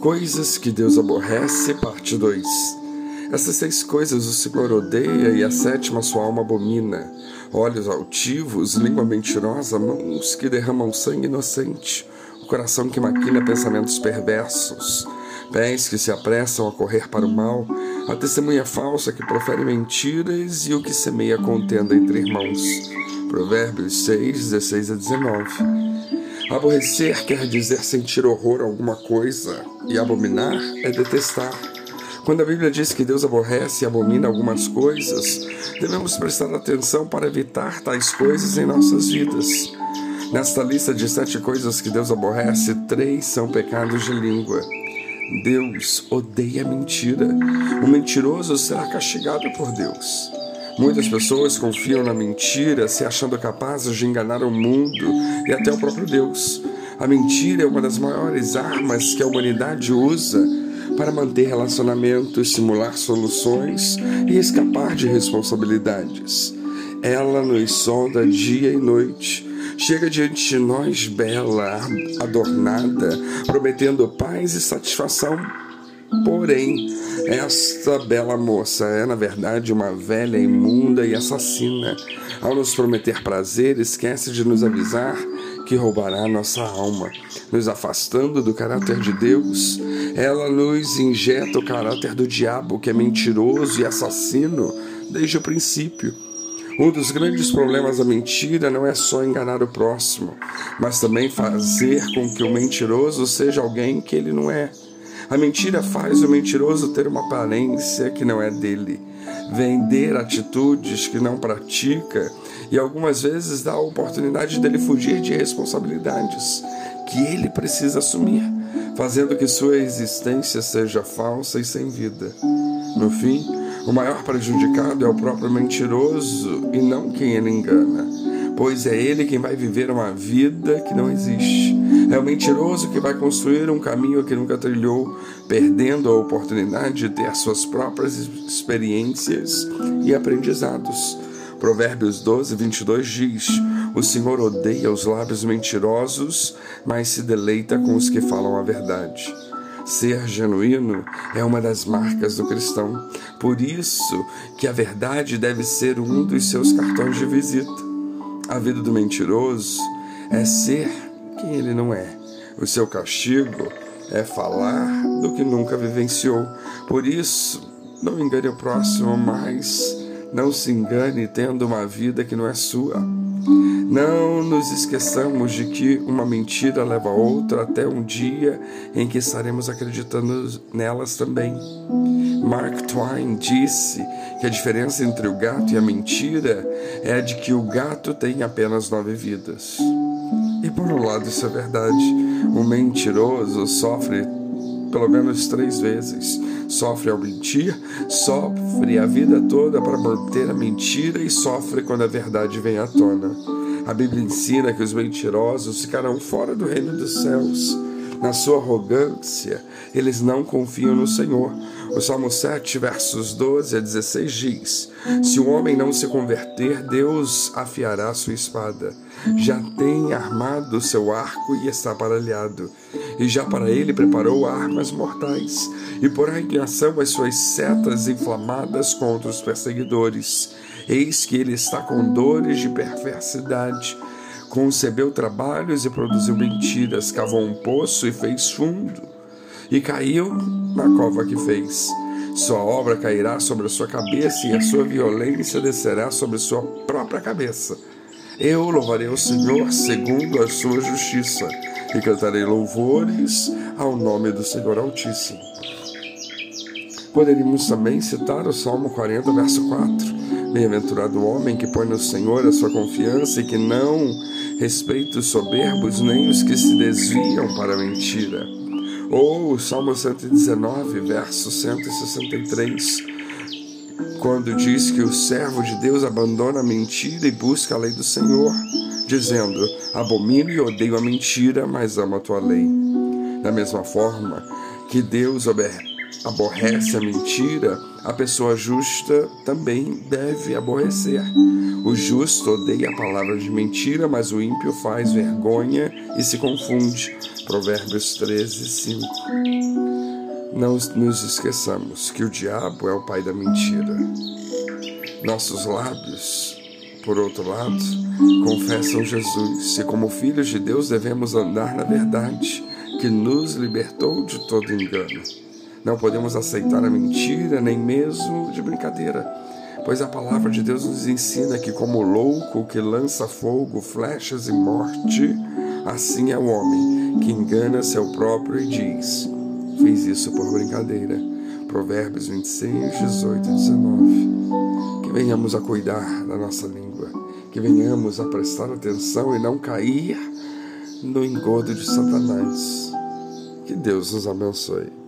Coisas que Deus aborrece, parte 2. Essas seis coisas o Senhor odeia e a sétima sua alma abomina: olhos altivos, língua mentirosa, mãos que derramam sangue inocente, o coração que maquina pensamentos perversos, pés que se apressam a correr para o mal, a testemunha falsa que profere mentiras e o que semeia contenda entre irmãos. Provérbios 6, 16 a 19. Aborrecer quer dizer sentir horror a alguma coisa, e abominar é detestar. Quando a Bíblia diz que Deus aborrece e abomina algumas coisas, devemos prestar atenção para evitar tais coisas em nossas vidas. Nesta lista de sete coisas que Deus aborrece, três são pecados de língua. Deus odeia mentira. O mentiroso será castigado por Deus. Muitas pessoas confiam na mentira, se achando capazes de enganar o mundo e até o próprio Deus. A mentira é uma das maiores armas que a humanidade usa para manter relacionamentos, simular soluções e escapar de responsabilidades. Ela nos sonda dia e noite. Chega diante de nós bela, adornada, prometendo paz e satisfação. Porém, esta bela moça é, na verdade, uma velha imunda e assassina. Ao nos prometer prazer, esquece de nos avisar que roubará nossa alma, nos afastando do caráter de Deus. Ela nos injeta o caráter do diabo, que é mentiroso e assassino desde o princípio. Um dos grandes problemas da mentira não é só enganar o próximo, mas também fazer com que o mentiroso seja alguém que ele não é. A mentira faz o mentiroso ter uma aparência que não é dele, vender atitudes que não pratica e algumas vezes dá a oportunidade dele fugir de responsabilidades que ele precisa assumir, fazendo que sua existência seja falsa e sem vida. No fim, o maior prejudicado é o próprio mentiroso e não quem ele engana pois é ele quem vai viver uma vida que não existe. É o mentiroso que vai construir um caminho que nunca trilhou, perdendo a oportunidade de ter suas próprias experiências e aprendizados. Provérbios 12, 22 diz: O Senhor odeia os lábios mentirosos, mas se deleita com os que falam a verdade. Ser genuíno é uma das marcas do cristão, por isso que a verdade deve ser um dos seus cartões de visita. A vida do mentiroso é ser quem ele não é. O seu castigo é falar do que nunca vivenciou. Por isso, não engane o próximo, mas não se engane tendo uma vida que não é sua. Não nos esqueçamos de que uma mentira leva a outra até um dia em que estaremos acreditando nelas também. Mark Twain disse que a diferença entre o gato e a mentira é de que o gato tem apenas nove vidas. E por um lado isso é verdade. O mentiroso sofre pelo menos três vezes. Sofre ao mentir, sofre a vida toda para manter a mentira e sofre quando a verdade vem à tona. A Bíblia ensina que os mentirosos ficarão fora do reino dos céus. Na sua arrogância, eles não confiam no Senhor. O Salmo 7, versos 12 a 16 diz: Se o homem não se converter, Deus afiará sua espada. Já tem armado seu arco e está aparelhado. E já para ele preparou armas mortais, e porá em ação as suas setas inflamadas contra os perseguidores. Eis que ele está com dores de perversidade. Concebeu trabalhos e produziu mentiras, cavou um poço e fez fundo, e caiu na cova que fez. Sua obra cairá sobre a sua cabeça e a sua violência descerá sobre a sua própria cabeça. Eu louvarei o Senhor segundo a sua justiça e cantarei louvores ao nome do Senhor Altíssimo. Poderíamos também citar o Salmo 40, verso 4 Bem-aventurado o homem que põe no Senhor a sua confiança e que não respeita os soberbos nem os que se desviam para a mentira. Ou o Salmo 119, verso 163, quando diz que o servo de Deus abandona a mentira e busca a lei do Senhor, dizendo: Abomino e odeio a mentira, mas amo a tua lei. Da mesma forma que Deus obedece aborrece a mentira, a pessoa justa também deve aborrecer. O justo odeia a palavra de mentira, mas o ímpio faz vergonha e se confunde. Provérbios 13, 5. Não nos esqueçamos que o diabo é o pai da mentira. Nossos lábios, por outro lado, confessam Jesus e, como filhos de Deus, devemos andar na verdade que nos libertou de todo engano. Não podemos aceitar a mentira, nem mesmo de brincadeira, pois a palavra de Deus nos ensina que, como louco que lança fogo, flechas e morte, assim é o homem que engana seu próprio e diz: Fiz isso por brincadeira. Provérbios 26, 18 e 19. Que venhamos a cuidar da nossa língua, que venhamos a prestar atenção e não cair no engodo de Satanás. Que Deus nos abençoe.